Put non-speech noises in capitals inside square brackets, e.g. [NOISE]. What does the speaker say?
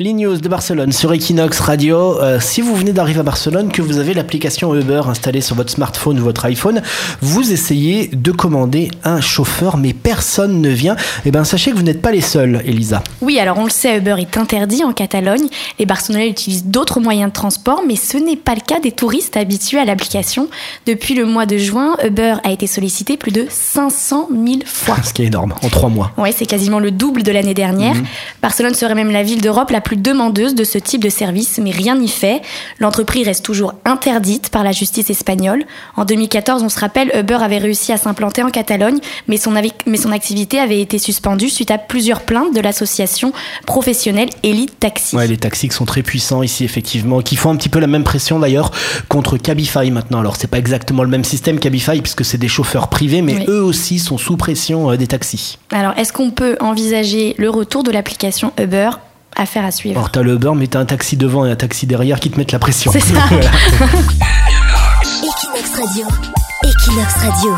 L'e-news de Barcelone sur Equinox Radio. Euh, si vous venez d'arriver à Barcelone, que vous avez l'application Uber installée sur votre smartphone ou votre iPhone, vous essayez de commander un chauffeur, mais personne ne vient. Eh bien, sachez que vous n'êtes pas les seuls, Elisa. Oui, alors on le sait, Uber est interdit en Catalogne. Les Barcelonais utilisent d'autres moyens de transport, mais ce n'est pas le cas des touristes habitués à l'application. Depuis le mois de juin, Uber a été sollicité plus de 500 000 fois. [LAUGHS] Ce qui est énorme, en trois mois. Oui, c'est quasiment le double de l'année dernière. Mhm. Barcelone serait même la ville d'Europe la plus demandeuse de ce type de service, mais rien n'y fait. L'entreprise reste toujours interdite par la justice espagnole. En 2014, on se rappelle, Uber avait réussi à s'implanter en Catalogne, mais son, avi- mais son activité avait été suspendue suite à plusieurs plaintes de l'association professionnelle Elite Taxi. Ouais, les taxis qui sont très puissants ici, effectivement, qui font un petit peu la même pression d'ailleurs contre Cabify maintenant. Alors, c'est pas exactement le même système Cabify, puisque c'est des chauffeurs privés, mais Oui. eux aussi sont sous pression euh, des taxis. Alors, est-ce qu'on peut envisager le retour de l'application Uber Affaire à suivre. Alors, t'as le Uber, mais t'as un taxi devant et un taxi derrière qui te mettent la pression. C'est ça. [LAUGHS] Equinox Radio. Equinox Radio.